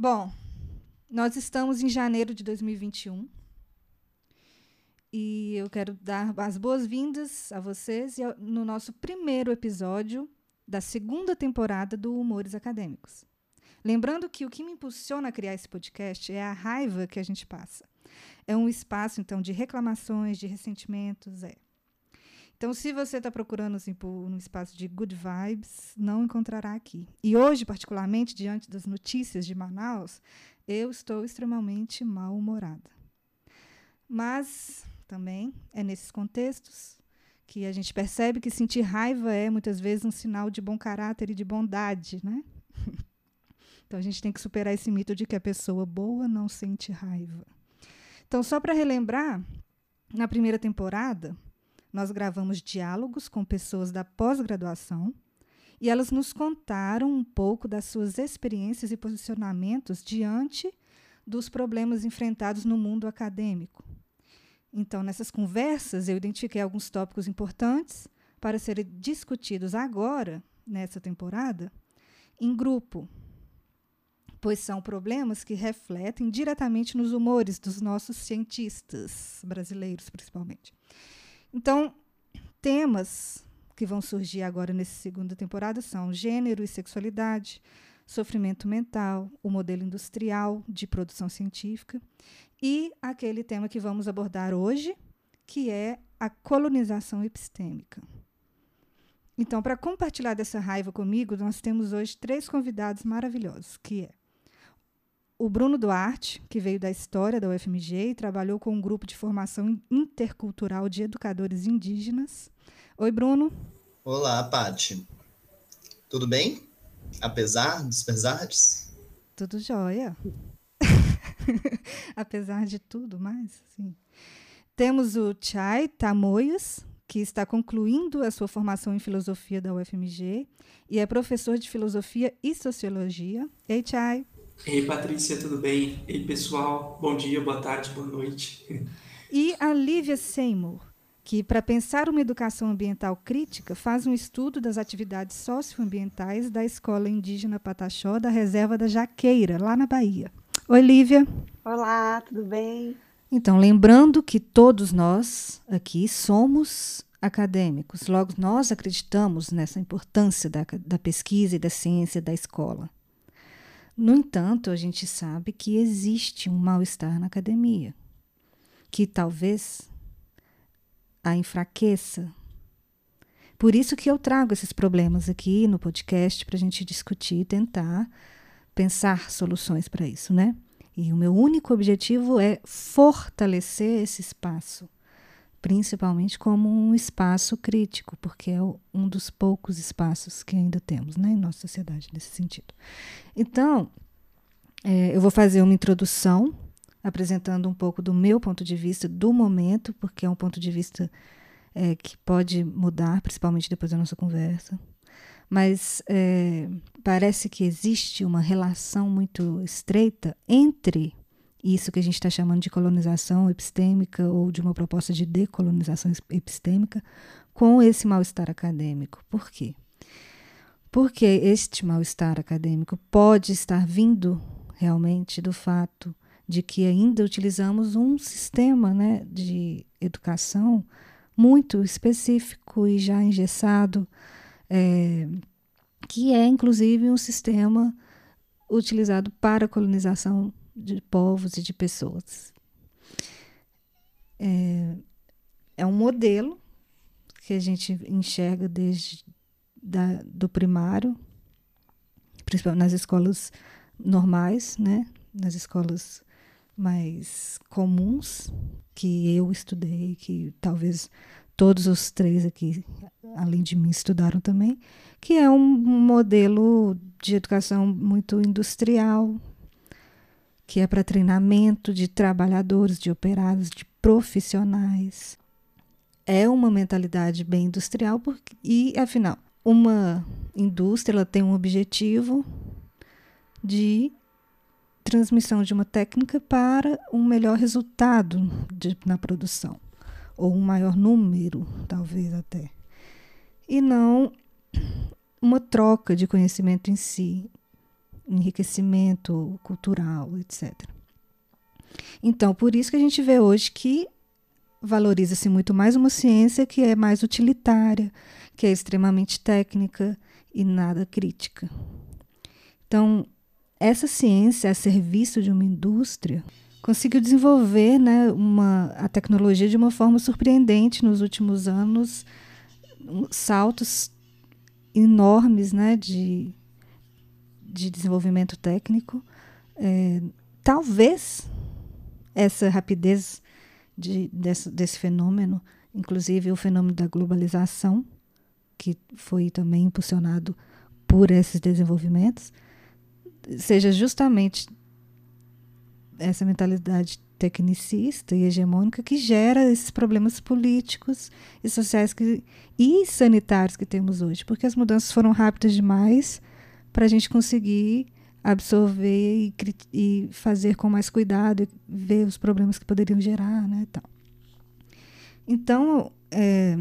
Bom, nós estamos em janeiro de 2021 e eu quero dar as boas-vindas a vocês no nosso primeiro episódio da segunda temporada do Humores Acadêmicos. Lembrando que o que me impulsiona a criar esse podcast é a raiva que a gente passa. É um espaço, então, de reclamações, de ressentimentos, é. Então, se você está procurando assim, por um espaço de good vibes, não encontrará aqui. E hoje, particularmente, diante das notícias de Manaus, eu estou extremamente mal-humorada. Mas também é nesses contextos que a gente percebe que sentir raiva é muitas vezes um sinal de bom caráter e de bondade, né? Então a gente tem que superar esse mito de que a pessoa boa não sente raiva. Então, só para relembrar, na primeira temporada, nós gravamos diálogos com pessoas da pós-graduação e elas nos contaram um pouco das suas experiências e posicionamentos diante dos problemas enfrentados no mundo acadêmico. Então, nessas conversas, eu identifiquei alguns tópicos importantes para serem discutidos agora, nessa temporada, em grupo, pois são problemas que refletem diretamente nos humores dos nossos cientistas brasileiros, principalmente. Então, temas que vão surgir agora nessa segunda temporada são gênero e sexualidade, sofrimento mental, o modelo industrial de produção científica e aquele tema que vamos abordar hoje, que é a colonização epistêmica. Então, para compartilhar dessa raiva comigo, nós temos hoje três convidados maravilhosos, que é o Bruno Duarte, que veio da história da UFMG e trabalhou com um grupo de formação intercultural de educadores indígenas. Oi, Bruno. Olá, Pati. Tudo bem? Apesar dos pesares? Tudo jóia. Apesar de tudo mais, sim. Temos o Chay Tamoias, que está concluindo a sua formação em filosofia da UFMG e é professor de filosofia e sociologia. Ei, Chay. Ei, Patrícia, tudo bem? Ei, pessoal, bom dia, boa tarde, boa noite. E a Lívia Seymour, que, para pensar uma educação ambiental crítica, faz um estudo das atividades socioambientais da Escola Indígena Pataxó da Reserva da Jaqueira, lá na Bahia. Oi, Lívia. Olá, tudo bem? Então, lembrando que todos nós aqui somos acadêmicos, logo nós acreditamos nessa importância da, da pesquisa e da ciência da escola. No entanto, a gente sabe que existe um mal-estar na academia, que talvez a enfraqueça. Por isso que eu trago esses problemas aqui no podcast para a gente discutir e tentar pensar soluções para isso, né? E o meu único objetivo é fortalecer esse espaço principalmente como um espaço crítico, porque é um dos poucos espaços que ainda temos né, em nossa sociedade nesse sentido. Então, é, eu vou fazer uma introdução apresentando um pouco do meu ponto de vista do momento, porque é um ponto de vista é, que pode mudar, principalmente depois da nossa conversa. Mas é, parece que existe uma relação muito estreita entre isso que a gente está chamando de colonização epistêmica ou de uma proposta de decolonização epistêmica com esse mal-estar acadêmico. Por quê? Porque este mal-estar acadêmico pode estar vindo realmente do fato de que ainda utilizamos um sistema né, de educação muito específico e já engessado, é, que é inclusive um sistema utilizado para a colonização de povos e de pessoas. É, é um modelo que a gente enxerga desde da, do primário, principalmente nas escolas normais, né? nas escolas mais comuns que eu estudei, que talvez todos os três aqui, além de mim, estudaram também, que é um modelo de educação muito industrial, que é para treinamento de trabalhadores, de operários, de profissionais. É uma mentalidade bem industrial porque, e, afinal, uma indústria ela tem um objetivo de transmissão de uma técnica para um melhor resultado de, na produção, ou um maior número, talvez até. E não uma troca de conhecimento em si, enriquecimento cultural, etc. Então, por isso que a gente vê hoje que valoriza-se muito mais uma ciência que é mais utilitária, que é extremamente técnica e nada crítica. Então, essa ciência a serviço de uma indústria conseguiu desenvolver né, uma, a tecnologia de uma forma surpreendente nos últimos anos, saltos enormes né, de, de desenvolvimento técnico. É, talvez essa rapidez de, desse, desse fenômeno, inclusive o fenômeno da globalização, que foi também impulsionado por esses desenvolvimentos, seja justamente essa mentalidade tecnicista e hegemônica que gera esses problemas políticos e sociais que, e sanitários que temos hoje, porque as mudanças foram rápidas demais para a gente conseguir absorver e, e, fazer com mais cuidado e ver os problemas que poderiam gerar, né, tal. Então, é,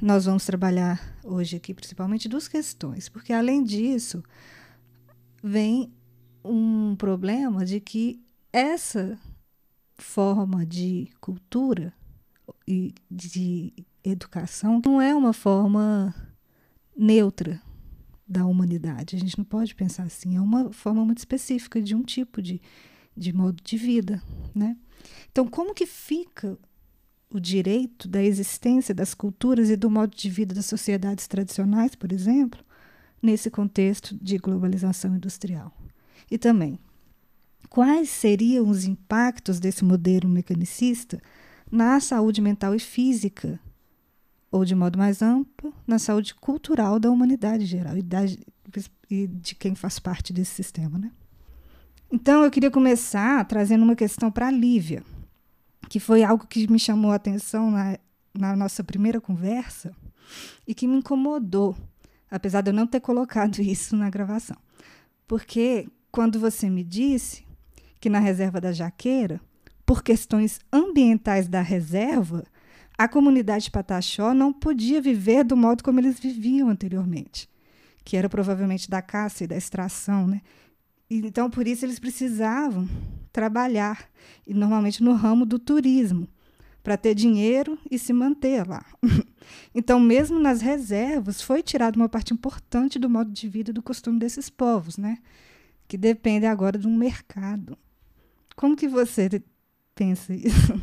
nós vamos trabalhar hoje aqui principalmente duas questões, porque além disso vem um problema de que essa forma de cultura e de educação não é uma forma neutra da humanidade. A gente não pode pensar assim. É uma forma muito específica de um tipo de, de modo de vida. Né? Então, como que fica o direito da existência das culturas e do modo de vida das sociedades tradicionais, por exemplo, nesse contexto de globalização industrial? E também, quais seriam os impactos desse modelo mecanicista na saúde mental e física, ou de modo mais amplo, na saúde cultural da humanidade geral e, da, e de quem faz parte desse sistema. Né? Então, eu queria começar trazendo uma questão para a Lívia, que foi algo que me chamou a atenção na, na nossa primeira conversa e que me incomodou, apesar de eu não ter colocado isso na gravação. Porque quando você me disse que na reserva da Jaqueira, por questões ambientais da reserva, a comunidade Pataxó não podia viver do modo como eles viviam anteriormente, que era provavelmente da caça e da extração, né? Então, por isso, eles precisavam trabalhar, e normalmente no ramo do turismo, para ter dinheiro e se manter lá. então, mesmo nas reservas, foi tirada uma parte importante do modo de vida e do costume desses povos, né? que depende agora de um mercado. Como que você pensa isso?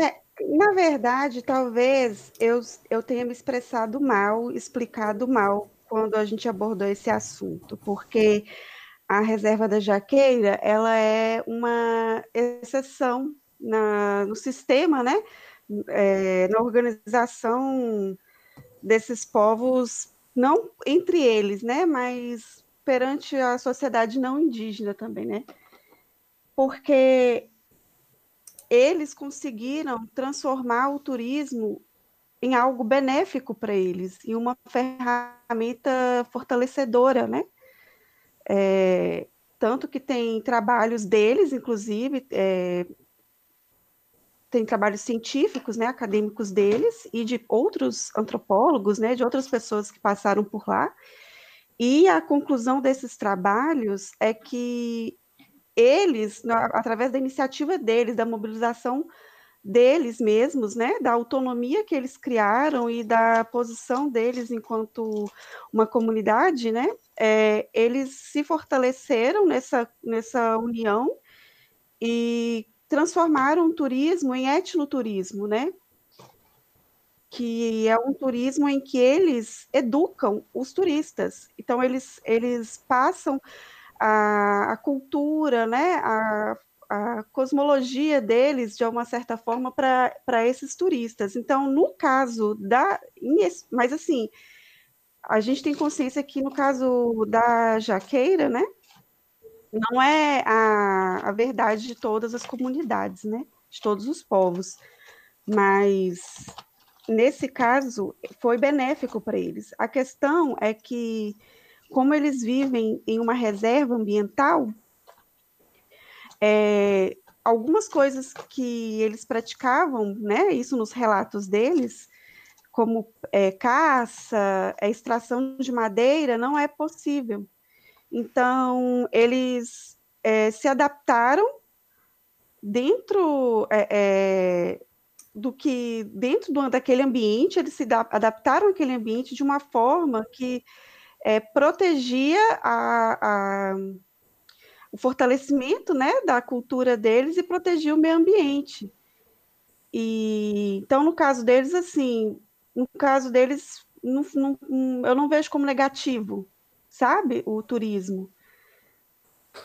É, na verdade, talvez eu, eu tenha me expressado mal, explicado mal quando a gente abordou esse assunto, porque a reserva da Jaqueira ela é uma exceção na, no sistema, né? É, na organização desses povos, não entre eles, né? Mas perante a sociedade não indígena também, né? porque eles conseguiram transformar o turismo em algo benéfico para eles, em uma ferramenta fortalecedora, né? É, tanto que tem trabalhos deles, inclusive, é, tem trabalhos científicos, né, acadêmicos deles e de outros antropólogos, né, de outras pessoas que passaram por lá. E a conclusão desses trabalhos é que eles, através da iniciativa deles, da mobilização deles mesmos, né, da autonomia que eles criaram e da posição deles enquanto uma comunidade, né, é, eles se fortaleceram nessa, nessa união e transformaram o turismo em etnoturismo, né, que é um turismo em que eles educam os turistas. Então, eles, eles passam a, a cultura, né, a, a cosmologia deles, de uma certa forma, para esses turistas. Então, no caso da. Mas, assim, a gente tem consciência que, no caso da jaqueira, né, não é a, a verdade de todas as comunidades, né, de todos os povos. Mas, nesse caso, foi benéfico para eles. A questão é que como eles vivem em uma reserva ambiental, é, algumas coisas que eles praticavam, né, isso nos relatos deles, como é, caça, é, extração de madeira, não é possível. Então, eles é, se adaptaram dentro é, é, do que dentro do, daquele ambiente, eles se da, adaptaram àquele ambiente de uma forma que é, protegia a, a, o fortalecimento né, da cultura deles e protegia o meio ambiente. E, então, no caso deles, assim, no caso deles, não, não, eu não vejo como negativo, sabe, o turismo.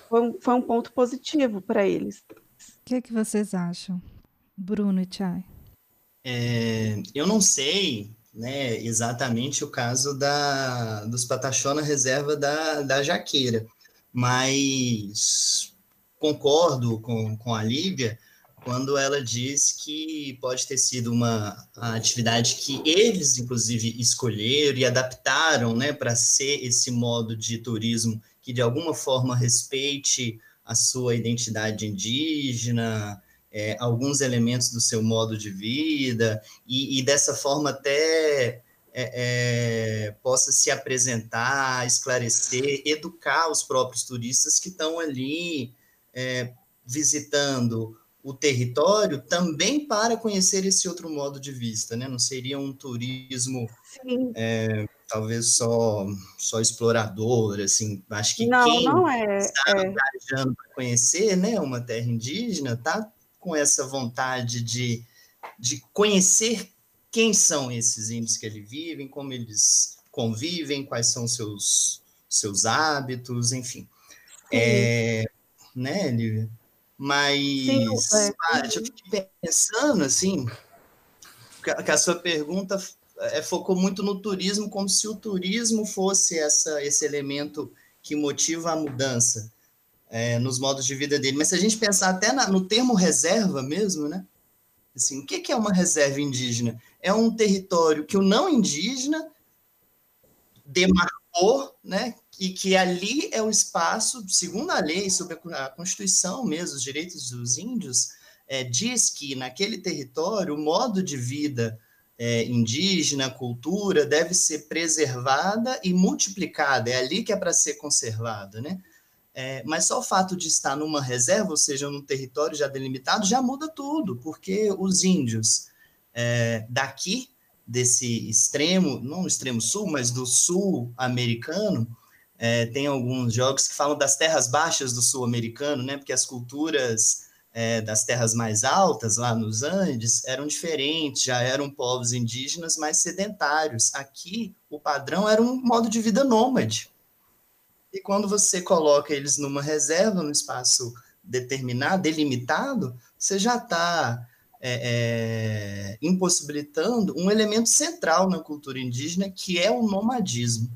Foi um, foi um ponto positivo para eles. O que, é que vocês acham, Bruno e Chay? É, eu não sei né, exatamente o caso da, dos Pataxó na reserva da, da Jaqueira, mas concordo com, com a Lívia quando ela diz que pode ter sido uma atividade que eles, inclusive, escolheram e adaptaram né, para ser esse modo de turismo que, de alguma forma, respeite a sua identidade indígena, é, alguns elementos do seu modo de vida, e, e dessa forma até é, é, possa se apresentar, esclarecer, educar os próprios turistas que estão ali é, visitando o território também para conhecer esse outro modo de vista, né? Não seria um turismo é, talvez só só explorador, assim. Acho que não, quem não é, está é. viajando para conhecer, né, uma terra indígena, tá com essa vontade de, de conhecer quem são esses índios que ali vivem, como eles convivem, quais são seus seus hábitos, enfim. É, né, Lívia? Mas, Sim, ah, eu fiquei pensando, assim, que a sua pergunta é, focou muito no turismo, como se o turismo fosse essa, esse elemento que motiva a mudança é, nos modos de vida dele. Mas se a gente pensar até na, no termo reserva mesmo, né? Assim, o que, que é uma reserva indígena? É um território que o não indígena demarcou, né? e que ali é o espaço, segundo a lei sobre a Constituição mesmo, os direitos dos índios, é, diz que naquele território o modo de vida é, indígena, cultura, deve ser preservada e multiplicada, é ali que é para ser conservada, né? É, mas só o fato de estar numa reserva, ou seja, num território já delimitado, já muda tudo, porque os índios é, daqui, desse extremo, não extremo sul, mas do sul americano, é, tem alguns jogos que falam das terras baixas do sul americano, né? Porque as culturas é, das terras mais altas, lá nos Andes, eram diferentes, já eram povos indígenas mais sedentários. Aqui, o padrão era um modo de vida nômade. E quando você coloca eles numa reserva, num espaço determinado, delimitado, você já está é, é, impossibilitando um elemento central na cultura indígena, que é o nomadismo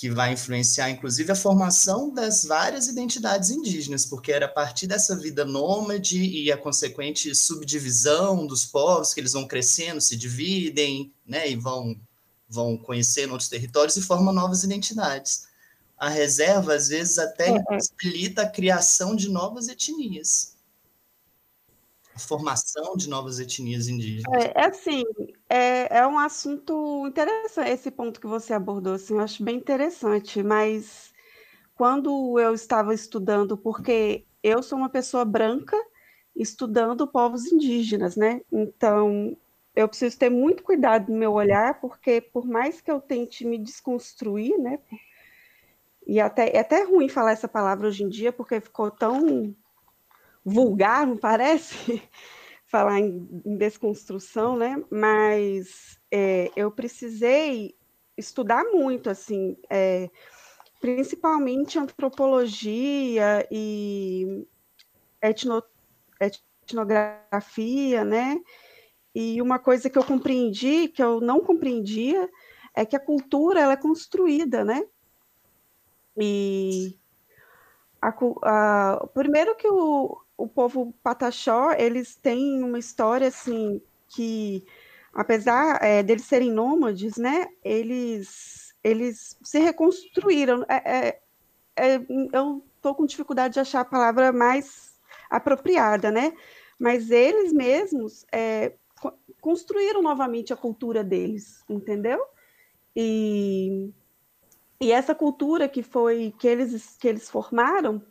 que vai influenciar, inclusive, a formação das várias identidades indígenas, porque era a partir dessa vida nômade e a consequente subdivisão dos povos, que eles vão crescendo, se dividem, né, e vão, vão conhecendo outros territórios e formam novas identidades. A reserva, às vezes, até é. possibilita a criação de novas etnias formação de novas etnias indígenas. É, é assim, é, é um assunto interessante, esse ponto que você abordou, assim, eu acho bem interessante, mas quando eu estava estudando, porque eu sou uma pessoa branca estudando povos indígenas, né? Então, eu preciso ter muito cuidado no meu olhar, porque por mais que eu tente me desconstruir, né? E até, é até ruim falar essa palavra hoje em dia, porque ficou tão vulgar, não parece? Falar em, em, desconstrução, né? Mas é, eu precisei estudar muito, assim, é, principalmente antropologia e etno, etnografia, né? E uma coisa que eu compreendi, que eu não compreendia, é que a cultura ela é construída, né? E a, a, primeiro que o, o povo pataxó, eles têm uma história assim que, apesar é, deles serem nômades, né, eles, eles se reconstruíram. É, é, é eu estou com dificuldade de achar a palavra mais apropriada, né? Mas eles mesmos é, construíram novamente a cultura deles, entendeu? E E essa cultura que foi que eles que eles formaram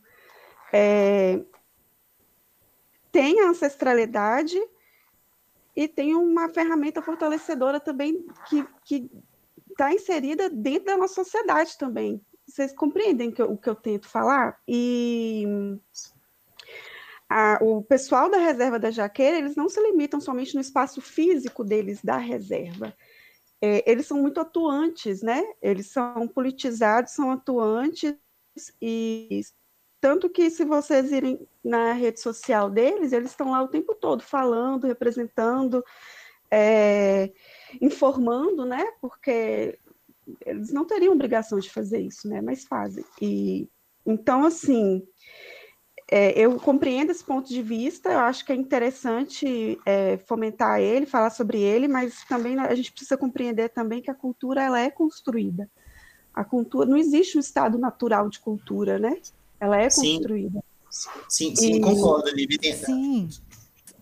é, tem a ancestralidade e tem uma ferramenta fortalecedora também que está inserida dentro da nossa sociedade também. Vocês compreendem que o que eu tento falar? E a, o pessoal da reserva da Jaqueira, eles não se limitam somente no espaço físico deles da reserva. É, eles são muito atuantes, né? Eles são politizados, são atuantes e tanto que se vocês irem na rede social deles, eles estão lá o tempo todo falando, representando, é, informando, né? Porque eles não teriam obrigação de fazer isso, né? Mas fazem. E então, assim, é, eu compreendo esse ponto de vista. Eu acho que é interessante é, fomentar ele, falar sobre ele, mas também a gente precisa compreender também que a cultura ela é construída. A cultura não existe um estado natural de cultura, né? Ela é construída. Sim, sim, e... concordo, Lívia. Sim,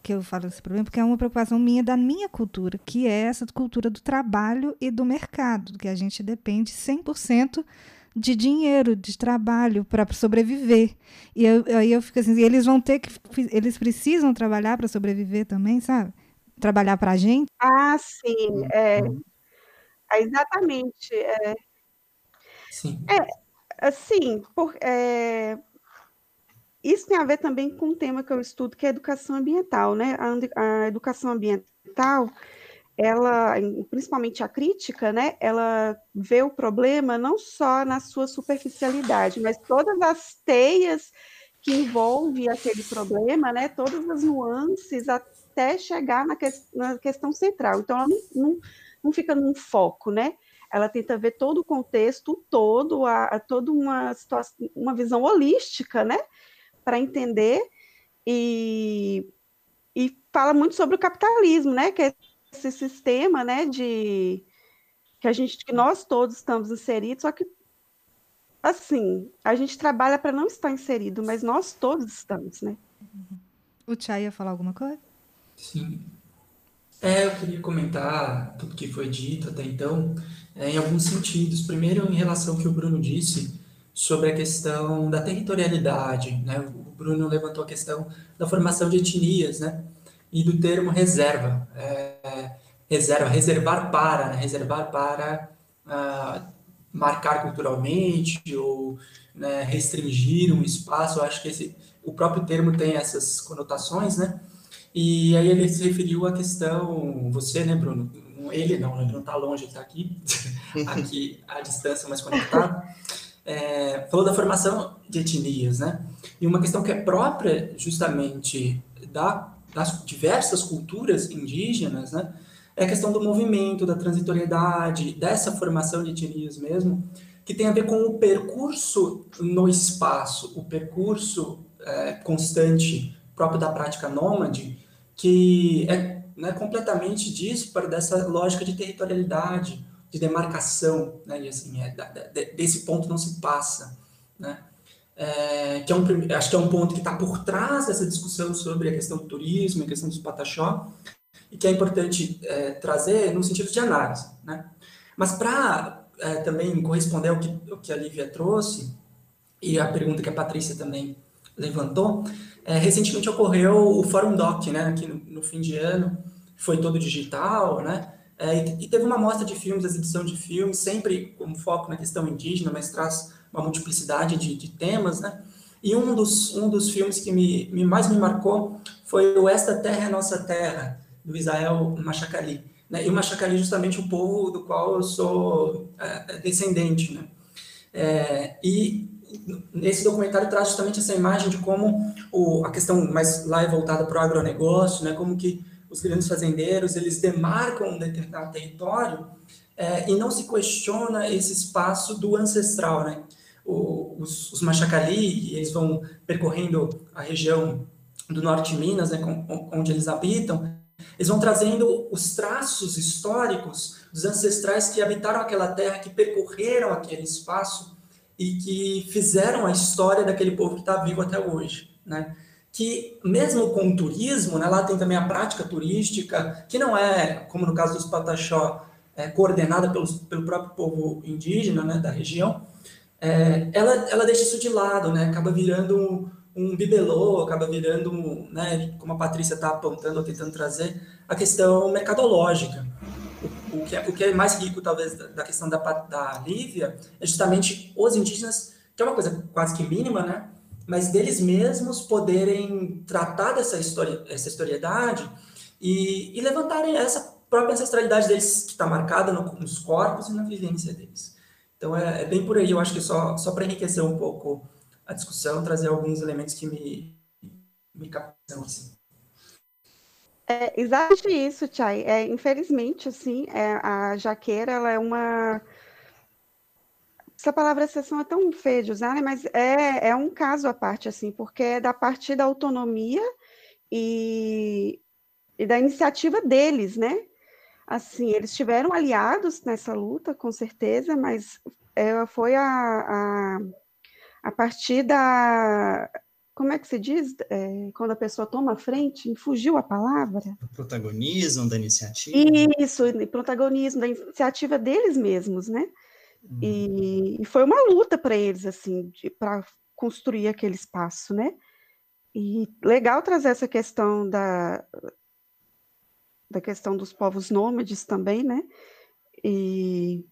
que eu falo esse problema, porque é uma preocupação minha da minha cultura, que é essa cultura do trabalho e do mercado, que a gente depende 100% de dinheiro, de trabalho para sobreviver. E eu, aí eu fico assim, eles vão ter que, eles precisam trabalhar para sobreviver também, sabe? Trabalhar para a gente. Ah, sim, é, é exatamente. É, sim. É, Assim, por, é, isso tem a ver também com um tema que eu estudo, que é a educação ambiental, né? A, a, educação ambiental, ela, principalmente a crítica, né? Ela vê o problema não só na sua superficialidade, mas todas as teias que envolve aquele problema, né? Todas as nuances até chegar na, que, na questão central. Então, ela não, não, não fica num foco, né? ela tenta ver todo o contexto todo, a, a toda uma situação, uma visão holística, né, para entender e, e fala muito sobre o capitalismo, né, que é esse sistema, né, de que a gente, que nós todos estamos inseridos, só que assim, a gente trabalha para não estar inserido, mas nós todos estamos, né? O Tchai ia falar alguma coisa? Sim. É, eu queria comentar tudo que foi dito até então é, em alguns sentidos. Primeiro, em relação ao que o Bruno disse sobre a questão da territorialidade, né? O Bruno levantou a questão da formação de etnias, né? E do termo reserva, é, reserva, reservar para, né? reservar para uh, marcar culturalmente ou né, restringir um espaço. Eu acho que esse, o próprio termo tem essas conotações, né? E aí ele se referiu à questão, você, né, Bruno, ele não, ele não está longe, ele está aqui, aqui à distância, mas conectado. É, falou da formação de etnias, né? E uma questão que é própria justamente da, das diversas culturas indígenas, né? É a questão do movimento, da transitoriedade, dessa formação de etnias mesmo, que tem a ver com o percurso no espaço, o percurso é, constante próprio da prática nômade, que é né, completamente disparo dessa lógica de territorialidade, de demarcação, né, e assim, é, desse ponto não se passa, né, é, que é um, acho que é um ponto que está por trás dessa discussão sobre a questão do turismo, a questão dos pataxó, e que é importante é, trazer no sentido de análise, né. Mas para é, também corresponder ao que, ao que a Lívia trouxe, e a pergunta que a Patrícia também levantou, é, recentemente ocorreu o Fórum Doc, né, aqui no, no, fim de ano, foi todo digital, né, é, e, e, teve uma mostra de filmes, exibição de filmes, sempre com foco na questão indígena, mas traz uma multiplicidade de, de temas, né, e um dos, um dos filmes que me, me, mais me marcou foi o Esta Terra é Nossa Terra, do Israel Machacali. Né? E o Machacali é justamente o povo do qual eu sou é, descendente. Né? É, e nesse documentário traz justamente essa imagem de como o, a questão mais lá é voltada para o agronegócio, né, como que os grandes fazendeiros eles demarcam um determinado território é, e não se questiona esse espaço do ancestral, né? Os, os Machacali, eles vão percorrendo a região do norte de Minas, né, com, onde eles habitam, eles vão trazendo os traços históricos dos ancestrais que habitaram aquela terra, que percorreram aquele espaço e que fizeram a história daquele povo que está vivo até hoje, né? Que mesmo com o turismo, né, lá tem também a prática turística, que não é, como no caso dos Pataxó, é, coordenada pelos, pelo próprio povo indígena né, da região, é, ela, ela deixa isso de lado, né, acaba virando um, um bibelô, acaba virando, um, né, como a Patrícia está apontando tentando trazer, a questão mercadológica. O, o, que, é, o que é mais rico, talvez, da, da questão da, da Lívia é justamente os indígenas, que é uma coisa quase que mínima, né, mas deles mesmos poderem tratar dessa história, essa historiedade e, e levantarem essa própria ancestralidade deles que está marcada no, nos corpos e na vivência deles. Então é, é, bem por aí, eu acho que só, só para enriquecer um pouco a discussão, trazer alguns elementos que me, me captam assim. É exatamente isso, Chay. É, infelizmente, assim, é, a jaqueira ela é uma essa palavra exceção é tão feia de usar, né? mas é, é um caso à parte, assim, porque é da parte da autonomia e, e da iniciativa deles, né? Assim, eles tiveram aliados nessa luta, com certeza, mas é, foi a, a, a partir da. Como é que se diz? É, quando a pessoa toma a frente, fugiu a palavra? O protagonismo da iniciativa. Isso, protagonismo da iniciativa deles mesmos, né? E, e foi uma luta para eles, assim, para construir aquele espaço, né? E legal trazer essa questão da, da questão dos povos nômades também, né? E,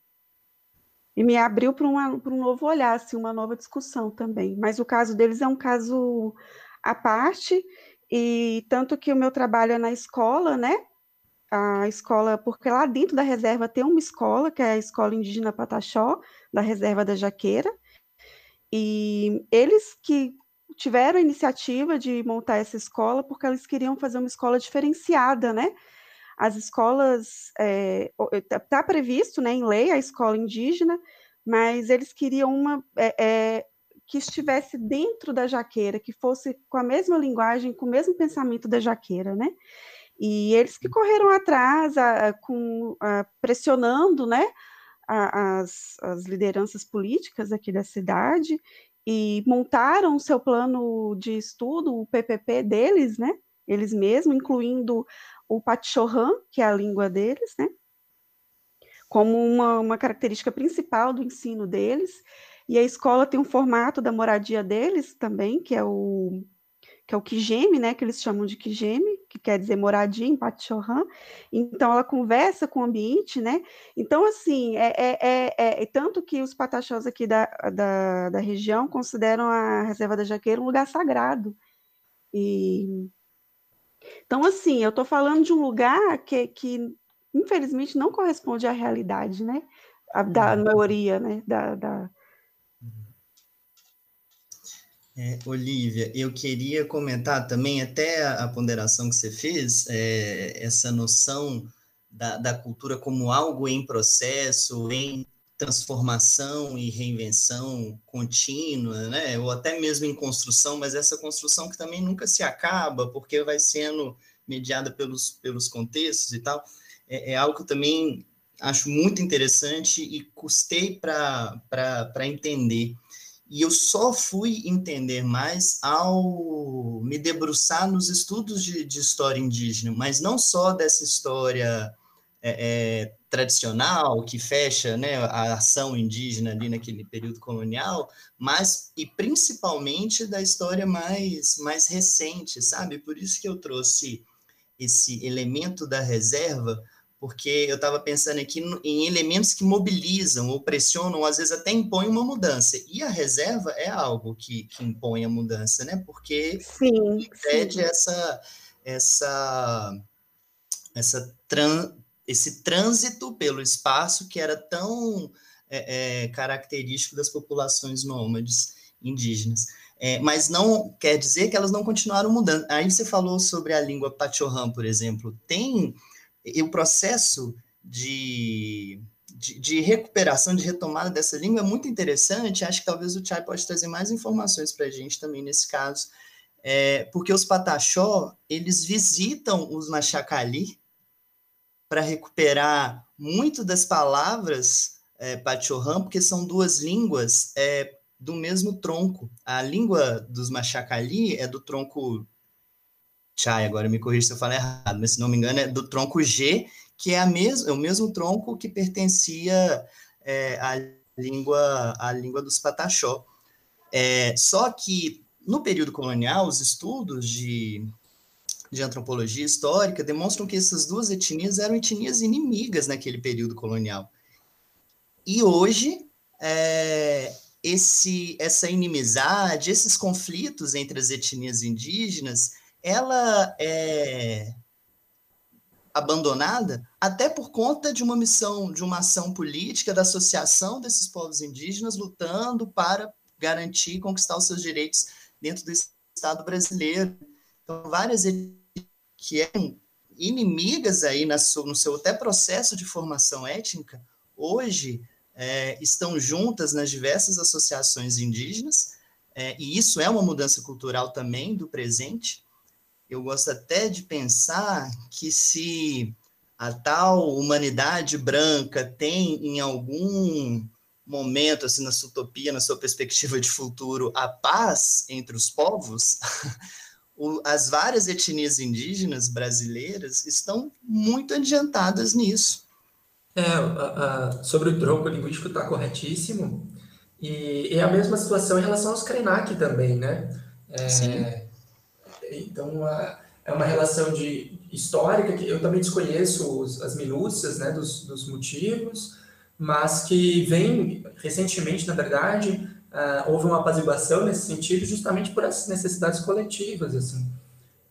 e me abriu para um novo olhar, assim, uma nova discussão também. Mas o caso deles é um caso à parte, e tanto que o meu trabalho é na escola, né? a escola, porque lá dentro da reserva tem uma escola, que é a Escola Indígena Pataxó, da Reserva da Jaqueira, e eles que tiveram a iniciativa de montar essa escola porque eles queriam fazer uma escola diferenciada, né? As escolas, está é, tá, tá previsto né, em lei a escola indígena, mas eles queriam uma é, é, que estivesse dentro da jaqueira, que fosse com a mesma linguagem, com o mesmo pensamento da jaqueira, né? E eles que correram atrás, a, a, com, a, pressionando né, as, as lideranças políticas aqui da cidade e montaram o seu plano de estudo, o PPP deles, né, eles mesmos, incluindo o Pachorran, que é a língua deles, né, como uma, uma característica principal do ensino deles. E a escola tem um formato da moradia deles também, que é o que é o Kijeme, né, que eles chamam de Kijeme, que quer dizer moradia em Patchohan. Então, ela conversa com o ambiente, né? Então, assim, é, é, é, é tanto que os pataxós aqui da, da, da, região consideram a Reserva da Jaqueira um lugar sagrado. E... Então, assim, eu estou falando de um lugar que, que, infelizmente, não corresponde à realidade, né? A, da uhum. maioria, né? da, da é, Olivia, eu queria comentar também, até a, a ponderação que você fez, é, essa noção da, da, cultura como algo em processo, em transformação e reinvenção contínua, né? ou até mesmo em construção, mas essa construção que também nunca se acaba, porque vai sendo mediada pelos, pelos contextos e tal, é, é algo que eu também acho muito interessante e custei para entender. E eu só fui entender mais ao me debruçar nos estudos de, de história indígena, mas não só dessa história é, é, tradicional que fecha né, a ação indígena ali naquele período colonial, mas e principalmente da história mais, mais recente, sabe? Por isso que eu trouxe esse elemento da reserva, porque eu estava pensando aqui em elementos que mobilizam ou pressionam, ou às vezes até impõem uma mudança. E a reserva é algo que, que impõe a mudança, né? Porque sim, impede sim. essa essa essa tran, esse trânsito pelo espaço que era tão é, é, característico das populações nômades indígenas. É, mas não quer dizer que elas não continuaram mudando. Aí você falou sobre a língua Pachorram, por exemplo. Tem o processo de, de, de, recuperação, de retomada dessa língua é muito interessante. Acho que talvez o Chay pode trazer mais informações para a gente também nesse caso, é, porque os Pataxó, eles visitam os Machacali para recuperar muito das palavras é, Pachorram, porque são duas línguas é, do mesmo tronco. A língua dos Machacali é do tronco Chai, agora me corrija se eu falar errado, mas se não me engano é do tronco G, que é, a mes é o mesmo tronco que pertencia é, à, língua, à língua dos Pataxó. É, só que, no período colonial, os estudos de, de antropologia histórica demonstram que essas duas etnias eram etnias inimigas naquele período colonial. E hoje, é, esse, essa inimizade, esses conflitos entre as etnias indígenas, ela é abandonada até por conta de uma missão, de uma ação política da associação desses povos indígenas lutando para garantir e conquistar os seus direitos dentro do Estado brasileiro. Então, várias que eram inimigas aí na sua, no seu até processo de formação étnica, hoje é, estão juntas nas diversas associações indígenas, é, e isso é uma mudança cultural também do presente. Eu gosto até de pensar que se a tal humanidade branca tem em algum momento, assim, na sua utopia, na sua perspectiva de futuro, a paz entre os povos, as várias etnias indígenas brasileiras estão muito adiantadas nisso. É, sobre o tronco linguístico está corretíssimo. E é a mesma situação em relação aos Krenak também, né? É, Sim. Então, é uma relação de histórica que eu também desconheço os, as minúcias né, dos, dos, motivos, mas que vem recentemente, na verdade, uh, houve uma apaziguação nesse sentido justamente por essas necessidades coletivas, assim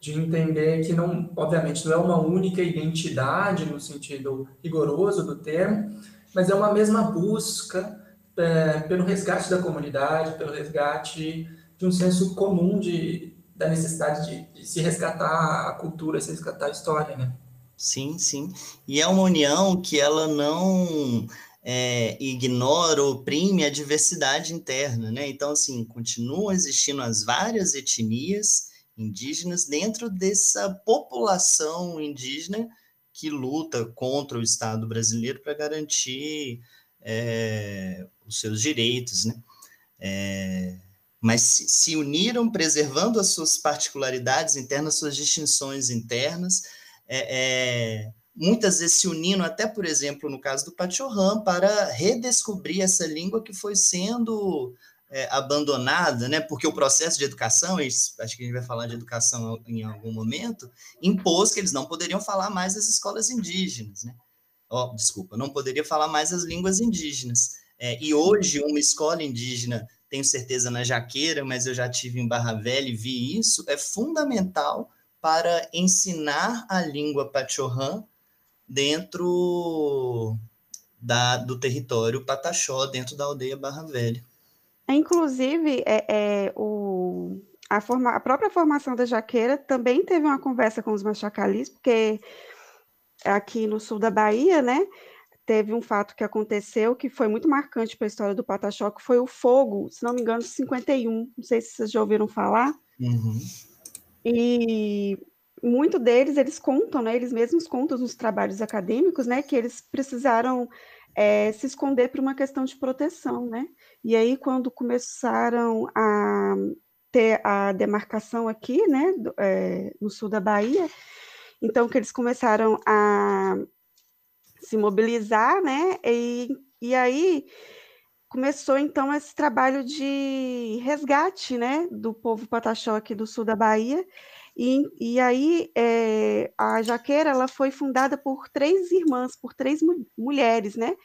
de entender que não, obviamente, não é uma única identidade no sentido rigoroso do termo, mas é uma mesma busca é, pelo resgate da comunidade, pelo resgate de um senso comum de, da necessidade de, de se resgatar a cultura, se resgatar a história, né? Sim, sim. E é uma união que ela não é, ignora ou oprime a diversidade interna, né? Então, assim, continuam existindo as várias etnias, indígenas dentro dessa população indígena que luta contra o Estado brasileiro para garantir é, os seus direitos, né? É, mas se, uniram preservando as suas particularidades internas, suas distinções internas, é, é muitas vezes se unindo até, por exemplo, no caso do Pachorram, para redescobrir essa língua que foi sendo é, abandonada, né? Porque o processo de educação, acho que a gente vai falar de educação em algum momento, impôs que eles não poderiam falar mais as escolas indígenas, né? Oh, desculpa, não poderia falar mais as línguas indígenas. É, e hoje, uma escola indígena, tenho certeza na Jaqueira, mas eu já tive em Barra Velha e vi isso, é fundamental para ensinar a língua Pachorrã dentro da, do território Pataxó, dentro da aldeia Barra Velha. Inclusive, é, é, o, a, forma, a própria formação da Jaqueira também teve uma conversa com os machacalis, porque aqui no sul da Bahia, né, teve um fato que aconteceu que foi muito marcante para a história do Pataxó, que foi o fogo, se não me engano, 51. Não sei se vocês já ouviram falar. Uhum. E muito deles, eles contam, né, eles mesmos contam nos trabalhos acadêmicos, né, que eles precisaram é, se esconder por uma questão de proteção, né? E aí, quando começaram a ter a demarcação aqui, né, do, é, no sul da Bahia, então que eles começaram a se mobilizar, né, e, e aí começou então esse trabalho de resgate, né, do povo pataxó aqui do sul da Bahia, e, e aí é, a Jaqueira ela foi fundada por três irmãs, por três mu mulheres, né,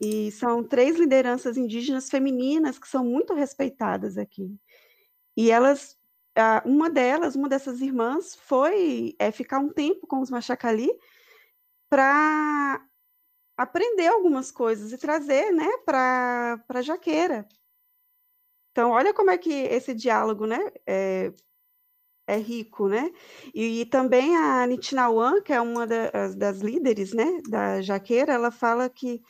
e são três lideranças indígenas femininas que são muito respeitadas aqui. E elas, uma delas, uma dessas irmãs, foi é, ficar um tempo com os Machacali para aprender algumas coisas e trazer né, para Jaqueira. Então, olha como é que esse diálogo né, é, é rico, né? E, e, também a Nitinauan, que é uma das, das líderes né, da Jaqueira, ela fala que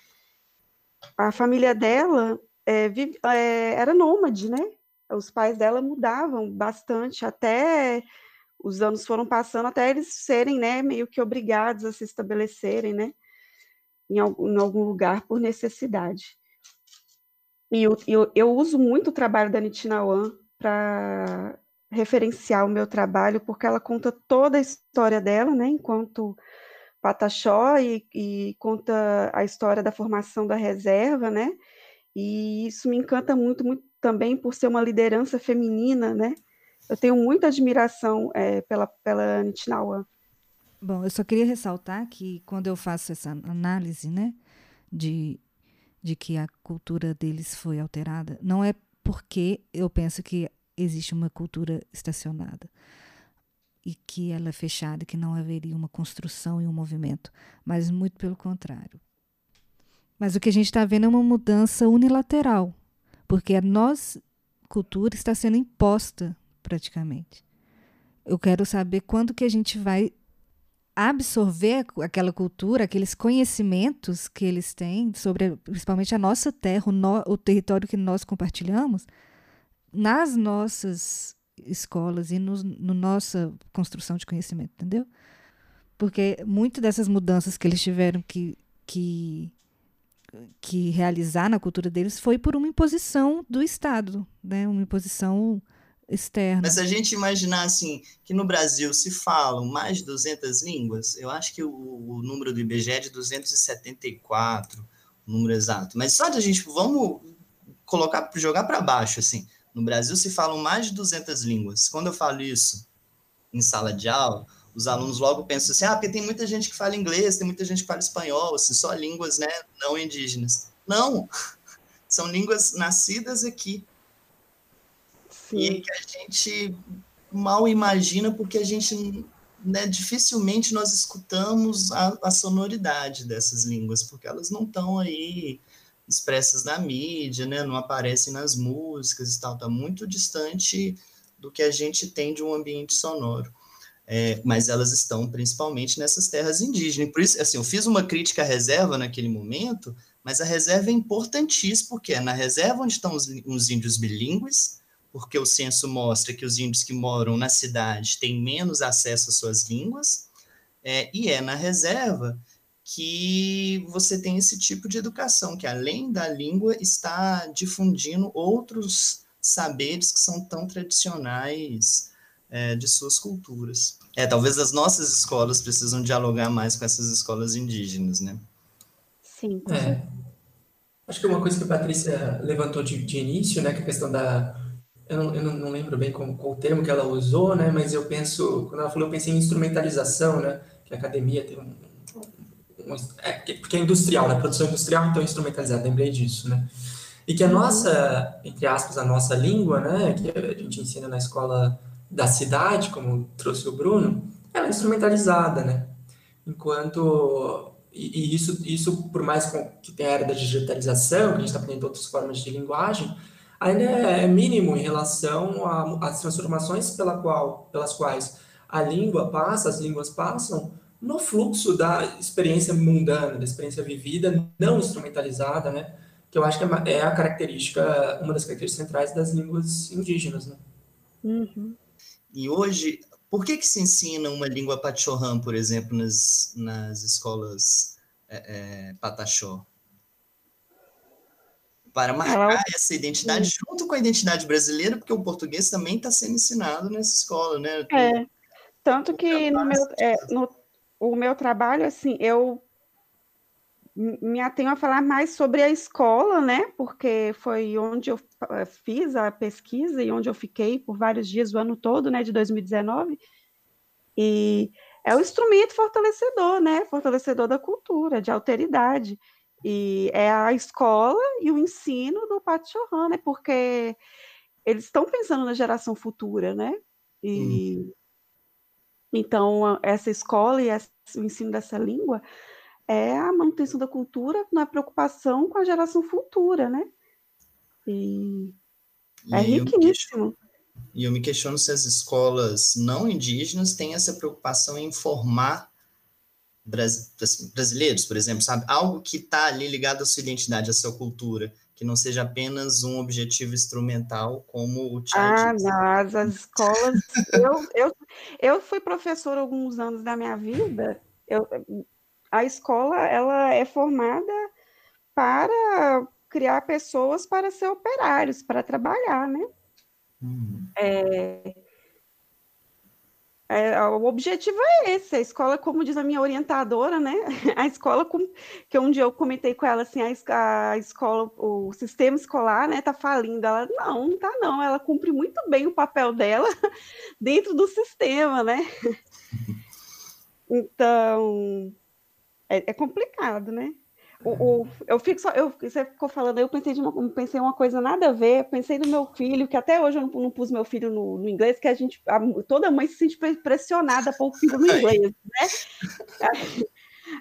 a família dela é, vive, é, era nômade, né? Os pais dela mudavam bastante até os anos foram passando até eles serem, né, meio que obrigados a se estabelecerem, né, em algum, em algum lugar por necessidade. E eu, eu, eu, uso muito o trabalho da Nitinauan para referenciar o meu trabalho, porque ela conta toda a história dela, né, enquanto Pataxó e, e, conta a história da formação da reserva, né? E isso me encanta muito, muito também por ser uma liderança feminina, né? Eu tenho muita admiração é, pela, pela Nitinawa. Bom, eu só queria ressaltar que quando eu faço essa análise, né, de, de que a cultura deles foi alterada, não é porque eu penso que existe uma cultura estacionada e que ela é fechada, que não haveria uma construção e um movimento, mas muito pelo contrário. Mas o que a gente está vendo é uma mudança unilateral, porque a nossa cultura está sendo imposta praticamente. Eu quero saber quando que a gente vai absorver aquela cultura, aqueles conhecimentos que eles têm sobre principalmente a nossa terra, o, no, o território que nós compartilhamos, nas nossas escolas e no, no nossa construção de conhecimento, entendeu? Porque muitas dessas mudanças que eles tiveram que, que, que realizar na cultura deles foi por uma imposição do Estado, né? uma imposição externa. Mas se a gente imaginar assim, que no Brasil se falam mais de 200 línguas, eu acho que o, o número do IBGE é de 274, o número exato. Mas só de a gente, vamos colocar, jogar para baixo, assim, no Brasil se falam mais de 200 línguas. Quando eu falo isso em sala de aula, os alunos logo pensam assim, ah, porque tem muita gente que fala inglês, tem muita gente que fala espanhol, assim, só línguas, né, não indígenas. Não, são línguas nascidas aqui. Sim. E que a gente mal imagina porque a gente, né, dificilmente nós escutamos a, a sonoridade dessas línguas, porque elas não estão aí expressas na mídia, né? Não aparecem nas músicas e tal, tá muito distante do que a gente tem de um ambiente sonoro. É, mas elas estão principalmente nessas terras indígenas. Por isso, assim, eu fiz uma crítica à reserva naquele momento, mas a reserva é importantíssima, porque é na reserva onde estão os, os índios bilíngues, porque o censo mostra que os índios que moram na cidade têm menos acesso às suas línguas, é, e é na reserva que você tem esse tipo de educação, que além da língua está difundindo outros saberes que são tão tradicionais é, de suas culturas. É, talvez as nossas escolas precisam dialogar mais com essas escolas indígenas, né? Sim. É. Acho que uma coisa que a Patrícia levantou de, de início, né, que é a questão da... Eu não, eu não lembro bem qual, qual o termo que ela usou, né, mas eu penso... Quando ela falou, eu pensei em instrumentalização, né, que a academia tem um é, porque é industrial, né? Produção industrial, então instrumentalizada, lembrei disso, né? E que a nossa, entre aspas, a nossa língua, né, que a gente ensina na escola da cidade, como trouxe o Bruno, ela é instrumentalizada, né? Enquanto e, isso, isso por mais que tenha a era da digitalização, que a gente está aprendendo outras formas de linguagem, ainda é, é mínimo em relação às transformações pela qual, pelas quais a língua passa, as línguas passam, no fluxo da experiência mundana, da experiência vivida, não instrumentalizada, né? Que eu acho que é, é a característica, uma das características centrais das línguas indígenas, né? Uhum. E hoje, por que que se ensina uma língua pachorrã, por exemplo, nas, nas escolas é, é, pataxó? Para marcar essa identidade Sim. junto com a identidade brasileira, porque o português também está sendo ensinado nessa escola, né? É, tanto que no meu, é, no, o meu trabalho, assim, eu me atenho a falar mais sobre a escola, né? Porque foi onde eu eh, fiz a pesquisa e onde eu fiquei por vários dias o ano todo, né, de 2019. E é o instrumento fortalecedor, né? Fortalecedor da cultura, de alteridade. E é a escola e o ensino do Pátio Chorran, né? Porque eles estão pensando na geração futura, né? E hum. Então, essa escola e o ensino dessa língua é a manutenção da cultura na preocupação com a geração futura, né? E, e é riquíssimo. E eu me questiono se as escolas não indígenas têm essa preocupação em formar brasileiros, por exemplo, sabe? Algo que está ali ligado à sua identidade, à sua cultura que não seja apenas um objetivo instrumental, como o Tiago Ah, não, as escolas. eu, eu, eu fui professora alguns anos da minha vida. Eu, a escola ela é formada para criar pessoas para ser operários, para trabalhar, né? Hum. É, É, o objetivo é esse, a escola, como diz a minha orientadora, né? A escola, que um dia eu comentei com ela assim, a, a escola, o sistema escolar, né, tá falindo. Ela, não, não tá não, ela cumpre muito bem o papel dela dentro do sistema, né? Então, é, é complicado, né? O, o, eu fico só, eu, você ficou falando, eu pensei, de uma, pensei uma coisa nada a ver, pensei no meu filho, que até hoje eu não, não pus meu filho no, no, inglês, que a gente, a, toda mãe se sente pressionada por o filho no inglês, né?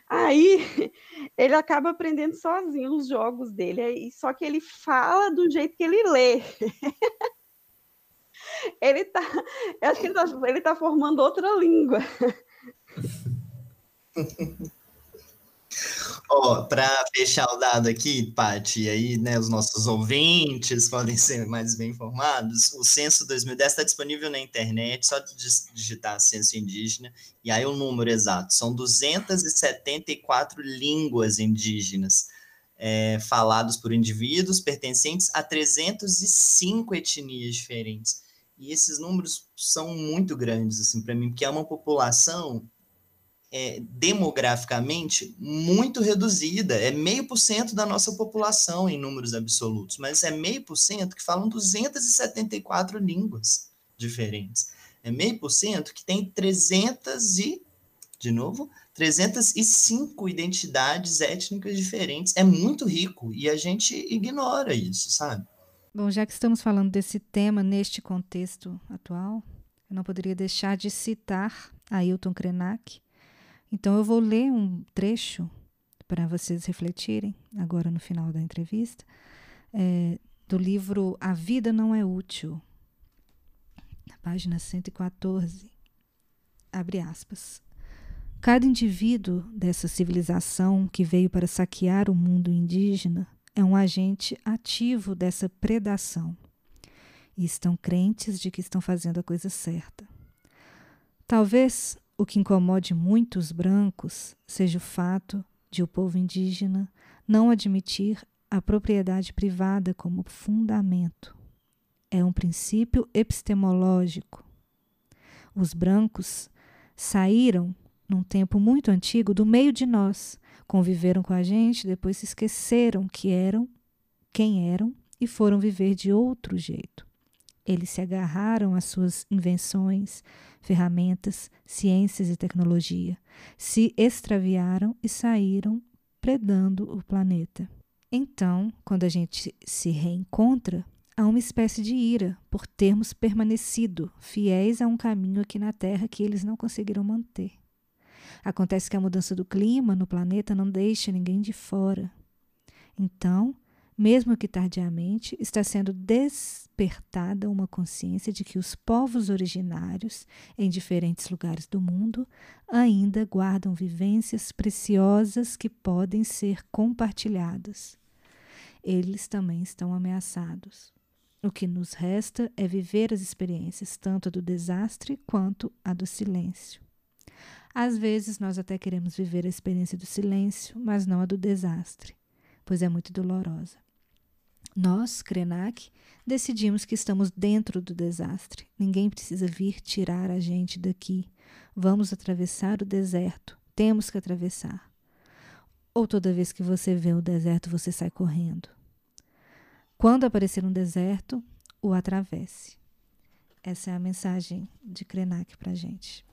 Aí ele acaba aprendendo sozinho os jogos dele, só que ele fala do jeito que ele lê. ele tá, eu acho que ele tá, ele tá formando outra língua. Ó, para fechar o dado aqui, Paty, aí, né, os nossos ouvintes podem ser mais bem informados. O censo 2010 está disponível na internet, só digitar censo indígena, e aí o número exato são 274 línguas indígenas é, falados por indivíduos pertencentes a 305 etnias diferentes. E esses números são muito grandes, assim, para mim, porque é uma população é, demograficamente muito reduzida, é meio por cento da nossa população em números absolutos, mas é meio por cento que falam 274 línguas diferentes. É meio por cento que tem 300 e, de novo, 305 identidades étnicas diferentes. É muito rico e a gente ignora isso, sabe? Bom, já que estamos falando desse tema neste contexto atual, eu não poderia deixar de citar Ailton Krenak, então, eu vou ler um trecho para vocês refletirem, agora no final da entrevista, é, do livro A Vida Não é Útil, na página 114. Abre aspas. Cada indivíduo dessa civilização que veio para saquear o mundo indígena é um agente ativo dessa predação e estão crentes de que estão fazendo a coisa certa. Talvez o que incomode muitos brancos seja o fato de o povo indígena não admitir a propriedade privada como fundamento. É um princípio epistemológico. Os brancos saíram, num tempo muito antigo, do meio de nós, conviveram com a gente, depois se esqueceram que eram, quem eram e foram viver de outro jeito. Eles se agarraram às suas invenções, ferramentas, ciências e tecnologia, se extraviaram e saíram predando o planeta. Então, quando a gente se reencontra, há uma espécie de ira por termos permanecido fiéis a um caminho aqui na Terra que eles não conseguiram manter. Acontece que a mudança do clima no planeta não deixa ninguém de fora. Então, mesmo que tardiamente, está sendo despertada uma consciência de que os povos originários, em diferentes lugares do mundo, ainda guardam vivências preciosas que podem ser compartilhadas. Eles também estão ameaçados. O que nos resta é viver as experiências, tanto a do desastre quanto a do silêncio. Às vezes nós até queremos viver a experiência do silêncio, mas não a do desastre, pois é muito dolorosa. Nós, Krenak, decidimos que estamos dentro do desastre. Ninguém precisa vir tirar a gente daqui. Vamos atravessar o deserto. Temos que atravessar. Ou toda vez que você vê o deserto, você sai correndo. Quando aparecer um deserto, o atravesse. Essa é a mensagem de Krenak para a gente.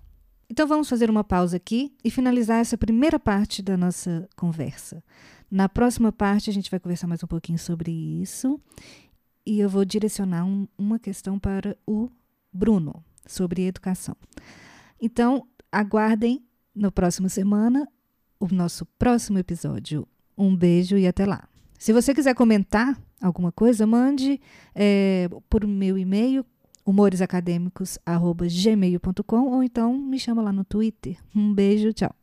Então vamos fazer uma pausa aqui e finalizar essa primeira parte da nossa conversa. Na próxima parte, a gente vai conversar mais um pouquinho sobre isso. E eu vou direcionar um, uma questão para o Bruno sobre educação. Então, aguardem na próxima semana o nosso próximo episódio. Um beijo e até lá. Se você quiser comentar alguma coisa, mande é, por meu e-mail humoresacadêmicos.gmail.com ou então me chama lá no Twitter. Um beijo, tchau.